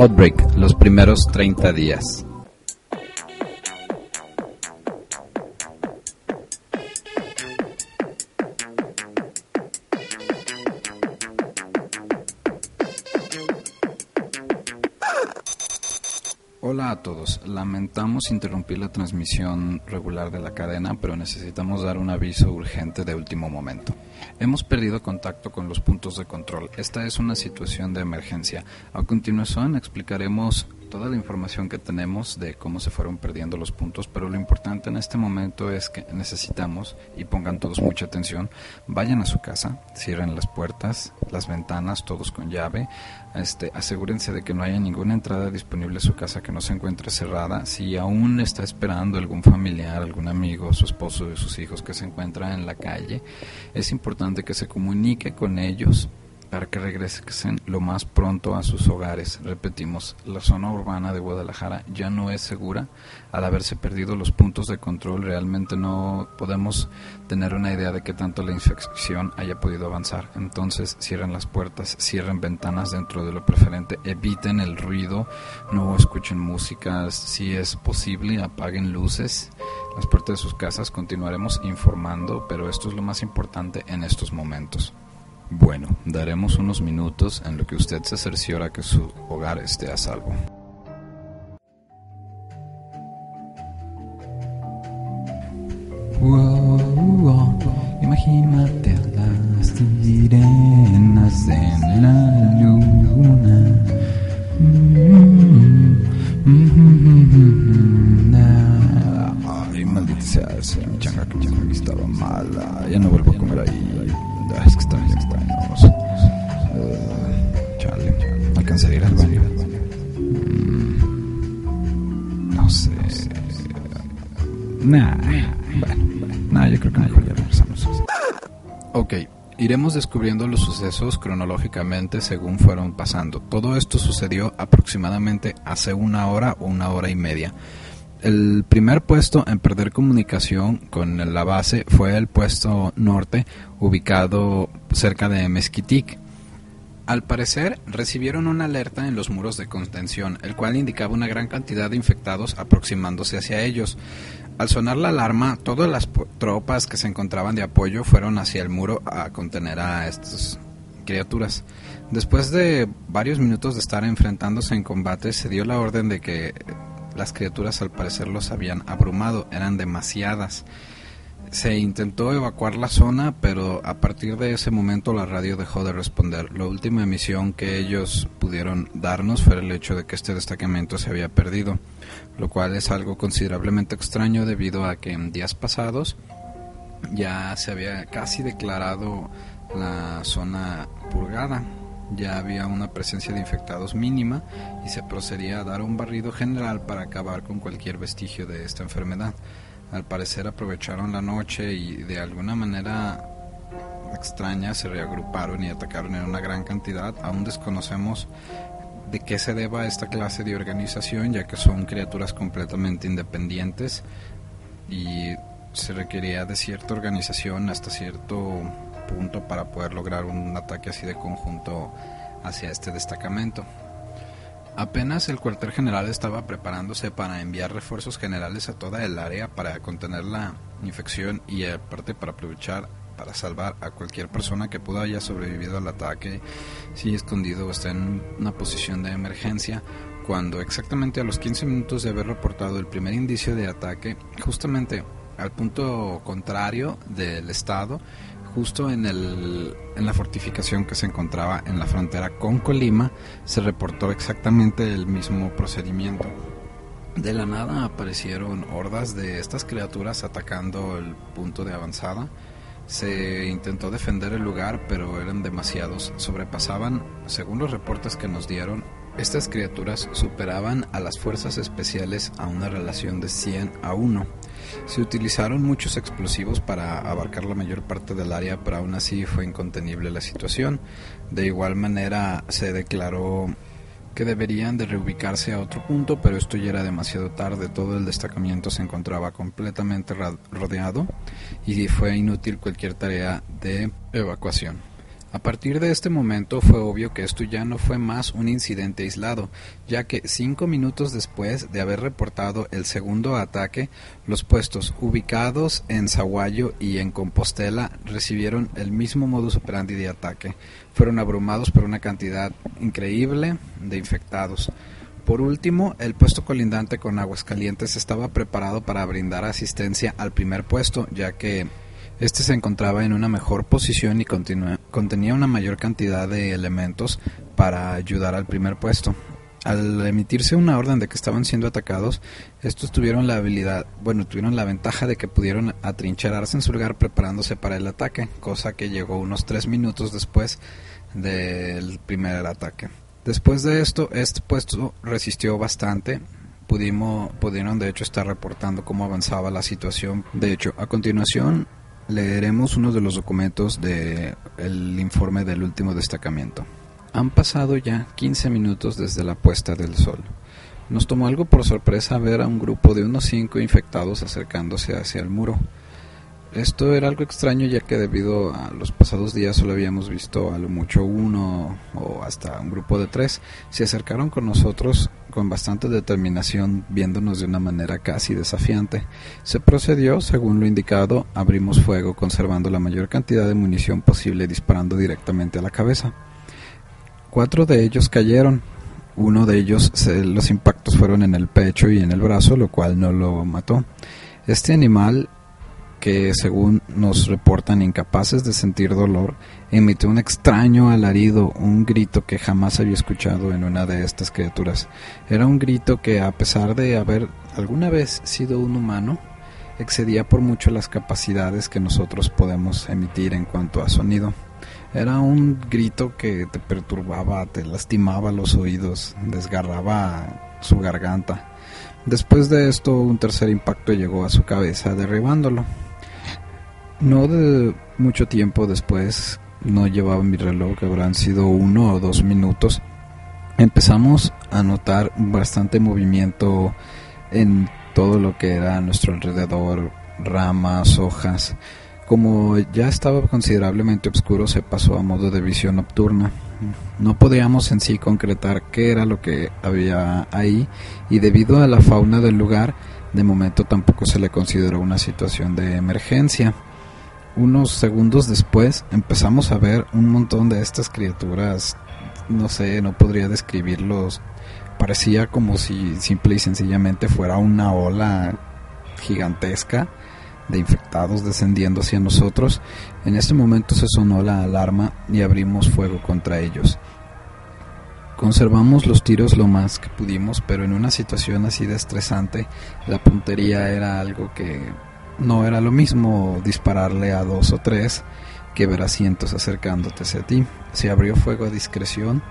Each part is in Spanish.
Outbreak, los primeros 30 días. Hola a todos, lamentamos interrumpir la transmisión regular de la cadena, pero necesitamos dar un aviso urgente de último momento. Hemos perdido contacto con los puntos de control. Esta es una situación de emergencia. A continuación explicaremos toda la información que tenemos de cómo se fueron perdiendo los puntos, pero lo importante en este momento es que necesitamos, y pongan todos mucha atención, vayan a su casa, cierren las puertas, las ventanas, todos con llave, este, asegúrense de que no haya ninguna entrada disponible a su casa que no se encuentre cerrada. Si aún está esperando algún familiar, algún amigo, su esposo, sus hijos que se encuentra en la calle, es importante que se comunique con ellos para que regresen lo más pronto a sus hogares. Repetimos, la zona urbana de Guadalajara ya no es segura. Al haberse perdido los puntos de control, realmente no podemos tener una idea de qué tanto la infección haya podido avanzar. Entonces, cierren las puertas, cierren ventanas dentro de lo preferente, eviten el ruido, no escuchen música, si es posible, apaguen luces. Las puertas de sus casas continuaremos informando, pero esto es lo más importante en estos momentos. Bueno, daremos unos minutos en lo que usted se cerciora que su hogar esté a salvo. imagínate las sirenas en la luna. Iremos descubriendo los sucesos cronológicamente según fueron pasando. Todo esto sucedió aproximadamente hace una hora o una hora y media. El primer puesto en perder comunicación con la base fue el puesto norte, ubicado cerca de Mezquitic. Al parecer, recibieron una alerta en los muros de contención, el cual indicaba una gran cantidad de infectados aproximándose hacia ellos. Al sonar la alarma, todas las tropas que se encontraban de apoyo fueron hacia el muro a contener a estas criaturas. Después de varios minutos de estar enfrentándose en combate, se dio la orden de que las criaturas al parecer los habían abrumado, eran demasiadas. Se intentó evacuar la zona, pero a partir de ese momento la radio dejó de responder. La última emisión que ellos pudieron darnos fue el hecho de que este destacamento se había perdido, lo cual es algo considerablemente extraño debido a que en días pasados ya se había casi declarado la zona purgada ya había una presencia de infectados mínima y se procedía a dar un barrido general para acabar con cualquier vestigio de esta enfermedad. Al parecer aprovecharon la noche y de alguna manera extraña se reagruparon y atacaron en una gran cantidad. Aún desconocemos de qué se deba esta clase de organización, ya que son criaturas completamente independientes y se requería de cierta organización hasta cierto punto para poder lograr un ataque así de conjunto hacia este destacamento. Apenas el cuartel general estaba preparándose para enviar refuerzos generales a toda el área para contener la infección y aparte para aprovechar para salvar a cualquier persona que pudo haya sobrevivido al ataque, si escondido o está en una posición de emergencia, cuando exactamente a los 15 minutos de haber reportado el primer indicio de ataque, justamente al punto contrario del estado, justo en, el, en la fortificación que se encontraba en la frontera con Colima, se reportó exactamente el mismo procedimiento. De la nada aparecieron hordas de estas criaturas atacando el punto de avanzada. Se intentó defender el lugar, pero eran demasiados. Sobrepasaban, según los reportes que nos dieron, estas criaturas superaban a las fuerzas especiales a una relación de 100 a 1. Se utilizaron muchos explosivos para abarcar la mayor parte del área, pero aún así fue incontenible la situación. De igual manera se declaró que deberían de reubicarse a otro punto, pero esto ya era demasiado tarde, todo el destacamiento se encontraba completamente rodeado y fue inútil cualquier tarea de evacuación. A partir de este momento fue obvio que esto ya no fue más un incidente aislado, ya que cinco minutos después de haber reportado el segundo ataque, los puestos ubicados en Zaguayo y en Compostela recibieron el mismo modus operandi de ataque. Fueron abrumados por una cantidad increíble de infectados. Por último, el puesto colindante con Aguascalientes estaba preparado para brindar asistencia al primer puesto, ya que este se encontraba en una mejor posición y contenía una mayor cantidad de elementos para ayudar al primer puesto. Al emitirse una orden de que estaban siendo atacados, estos tuvieron la habilidad, bueno, tuvieron la ventaja de que pudieron atrincherarse en su lugar preparándose para el ataque, cosa que llegó unos tres minutos después del primer ataque. Después de esto, este puesto resistió bastante, pudimos, pudieron de hecho estar reportando cómo avanzaba la situación. De hecho, a continuación leeremos uno de los documentos del informe del último destacamiento. Han pasado ya 15 minutos desde la puesta del sol. Nos tomó algo por sorpresa ver a un grupo de unos cinco infectados acercándose hacia el muro. Esto era algo extraño ya que debido a los pasados días solo habíamos visto a lo mucho uno o hasta un grupo de tres. Se acercaron con nosotros con bastante determinación, viéndonos de una manera casi desafiante. Se procedió, según lo indicado, abrimos fuego conservando la mayor cantidad de munición posible disparando directamente a la cabeza. Cuatro de ellos cayeron. Uno de ellos, los impactos fueron en el pecho y en el brazo, lo cual no lo mató. Este animal que según nos reportan incapaces de sentir dolor, emitió un extraño alarido, un grito que jamás había escuchado en una de estas criaturas. Era un grito que a pesar de haber alguna vez sido un humano, excedía por mucho las capacidades que nosotros podemos emitir en cuanto a sonido. Era un grito que te perturbaba, te lastimaba los oídos, desgarraba su garganta. Después de esto, un tercer impacto llegó a su cabeza, derribándolo. No de mucho tiempo después, no llevaba mi reloj, que habrán sido uno o dos minutos, empezamos a notar bastante movimiento en todo lo que era a nuestro alrededor, ramas, hojas. Como ya estaba considerablemente oscuro, se pasó a modo de visión nocturna. No podíamos en sí concretar qué era lo que había ahí y debido a la fauna del lugar, de momento tampoco se le consideró una situación de emergencia unos segundos después empezamos a ver un montón de estas criaturas, no sé, no podría describirlos, parecía como si simple y sencillamente fuera una ola gigantesca de infectados descendiendo hacia nosotros. En este momento se sonó la alarma y abrimos fuego contra ellos. Conservamos los tiros lo más que pudimos, pero en una situación así de estresante, la puntería era algo que no era lo mismo dispararle a dos o tres que ver a cientos acercándote hacia ti. Se abrió fuego a discreción,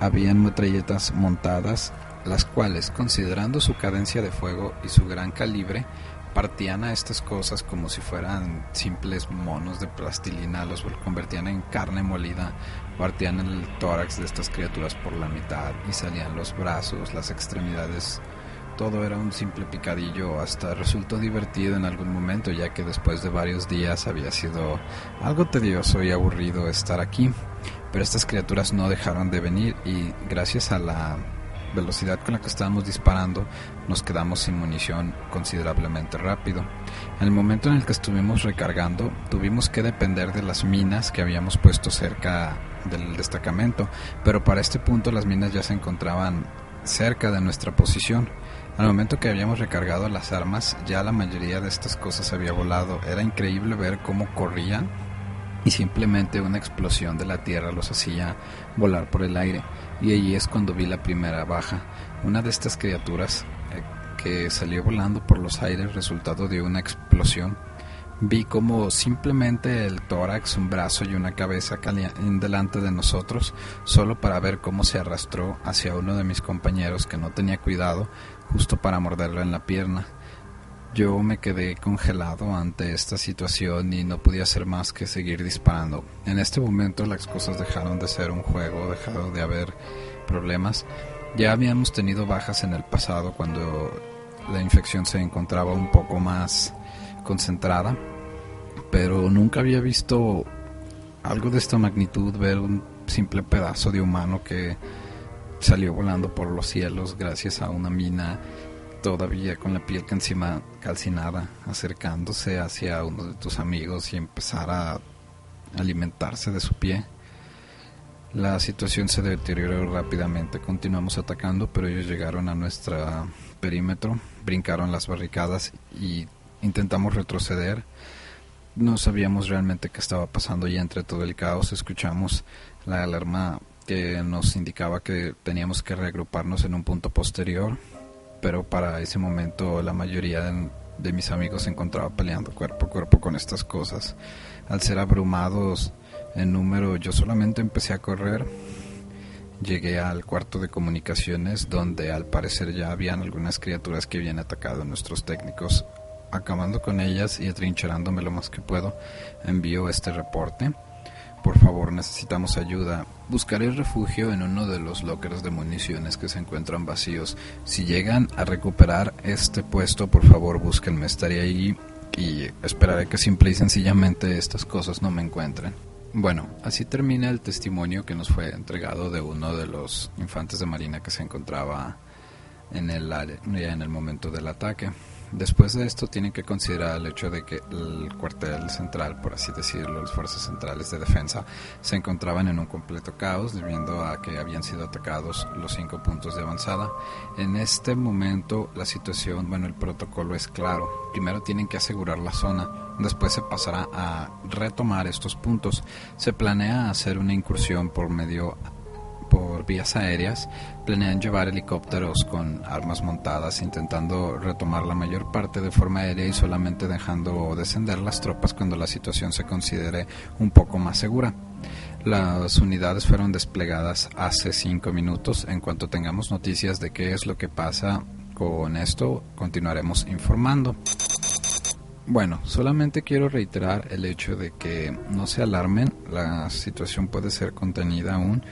habían metralletas montadas, las cuales, considerando su cadencia de fuego y su gran calibre, partían a estas cosas como si fueran simples monos de plastilina, los convertían en carne molida, partían el tórax de estas criaturas por la mitad y salían los brazos, las extremidades todo era un simple picadillo, hasta resultó divertido en algún momento, ya que después de varios días había sido algo tedioso y aburrido estar aquí. Pero estas criaturas no dejaron de venir y gracias a la velocidad con la que estábamos disparando, nos quedamos sin munición considerablemente rápido. En el momento en el que estuvimos recargando, tuvimos que depender de las minas que habíamos puesto cerca del destacamento, pero para este punto las minas ya se encontraban cerca de nuestra posición. Al momento que habíamos recargado las armas, ya la mayoría de estas cosas había volado. Era increíble ver cómo corrían y simplemente una explosión de la tierra los hacía volar por el aire. Y allí es cuando vi la primera baja. Una de estas criaturas eh, que salió volando por los aires resultado de una explosión vi como simplemente el tórax, un brazo y una cabeza en delante de nosotros, solo para ver cómo se arrastró hacia uno de mis compañeros que no tenía cuidado, justo para morderlo en la pierna. Yo me quedé congelado ante esta situación y no podía hacer más que seguir disparando. En este momento las cosas dejaron de ser un juego, dejaron de haber problemas. Ya habíamos tenido bajas en el pasado cuando la infección se encontraba un poco más concentrada, pero nunca había visto algo de esta magnitud, ver un simple pedazo de humano que salió volando por los cielos gracias a una mina todavía con la piel encima calcinada, acercándose hacia uno de tus amigos y empezar a alimentarse de su pie. La situación se deterioró rápidamente, continuamos atacando, pero ellos llegaron a nuestro perímetro, brincaron las barricadas y intentamos retroceder. No sabíamos realmente qué estaba pasando y entre todo el caos escuchamos la alarma que nos indicaba que teníamos que reagruparnos en un punto posterior, pero para ese momento la mayoría de, mis amigos se encontraba peleando cuerpo a cuerpo con estas cosas. Al ser abrumados en número, yo solamente empecé a correr. Llegué al cuarto de comunicaciones donde al parecer ya habían algunas criaturas que habían atacado a nuestros técnicos acabando con ellas y atrincherándome lo más que puedo, envío este reporte. Por favor, necesitamos ayuda. Buscaré refugio en uno de los lockers de municiones que se encuentran vacíos. Si llegan a recuperar este puesto, por favor, búsquenme. Estaré ahí y esperaré que simple y sencillamente estas cosas no me encuentren. Bueno, así termina el testimonio que nos fue entregado de uno de los infantes de marina que se encontraba en el, en el momento del ataque. Después de esto tienen que considerar el hecho de que el cuartel central, por así decirlo, las fuerzas centrales de defensa, se encontraban en un completo caos debido a que habían sido atacados los cinco puntos de avanzada. En este momento la situación, bueno, el protocolo es claro. Primero tienen que asegurar la zona, después se pasará a retomar estos puntos. Se planea hacer una incursión por medio por vías aéreas, planean llevar helicópteros con armas montadas intentando retomar la mayor parte de forma aérea y solamente dejando descender las tropas cuando la situación se considere un poco más segura. Las unidades fueron desplegadas hace cinco minutos. En cuanto tengamos noticias de qué es lo que pasa con esto, continuaremos informando. Bueno, solamente quiero reiterar el hecho de que no se alarmen, la situación puede ser contenida aún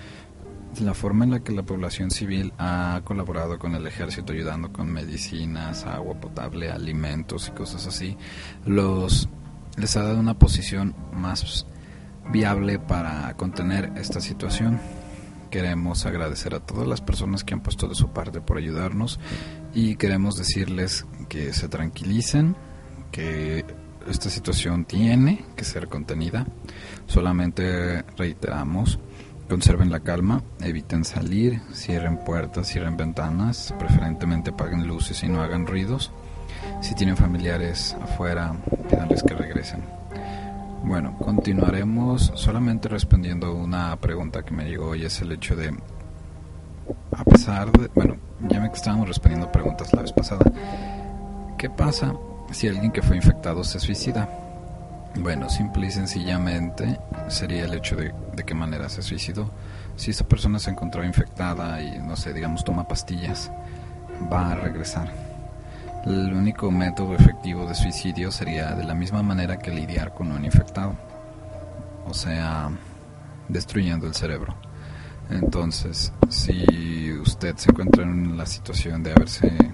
la forma en la que la población civil ha colaborado con el ejército ayudando con medicinas, agua potable, alimentos y cosas así, los les ha dado una posición más viable para contener esta situación. Queremos agradecer a todas las personas que han puesto de su parte por ayudarnos y queremos decirles que se tranquilicen, que esta situación tiene que ser contenida. Solamente reiteramos Conserven la calma, eviten salir, cierren puertas, cierren ventanas, preferentemente apaguen luces y no hagan ruidos. Si tienen familiares afuera, pídanles que regresen. Bueno, continuaremos solamente respondiendo una pregunta que me llegó y es el hecho de, a pesar de, bueno, ya me estábamos respondiendo preguntas la vez pasada, ¿qué pasa si alguien que fue infectado se suicida? Bueno, simple y sencillamente sería el hecho de, de qué manera se suicidó. Si esta persona se encontró infectada y, no sé, digamos, toma pastillas, va a regresar. El único método efectivo de suicidio sería de la misma manera que lidiar con un infectado, o sea, destruyendo el cerebro. Entonces, si usted se encuentra en la situación de haberse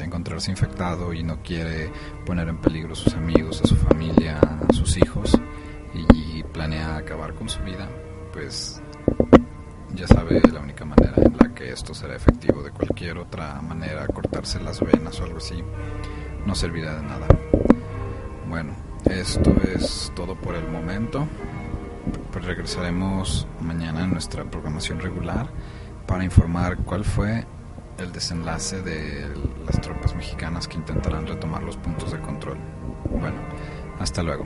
de encontrarse infectado y no quiere poner en peligro a sus amigos, a su familia, a sus hijos y planea acabar con su vida, pues ya sabe la única manera en la que esto será efectivo. De cualquier otra manera, cortarse las venas o algo así, no servirá de nada. Bueno, esto es todo por el momento. Pues regresaremos mañana en nuestra programación regular para informar cuál fue el desenlace de las tropas mexicanas que intentarán retomar los puntos de control. Bueno, hasta luego.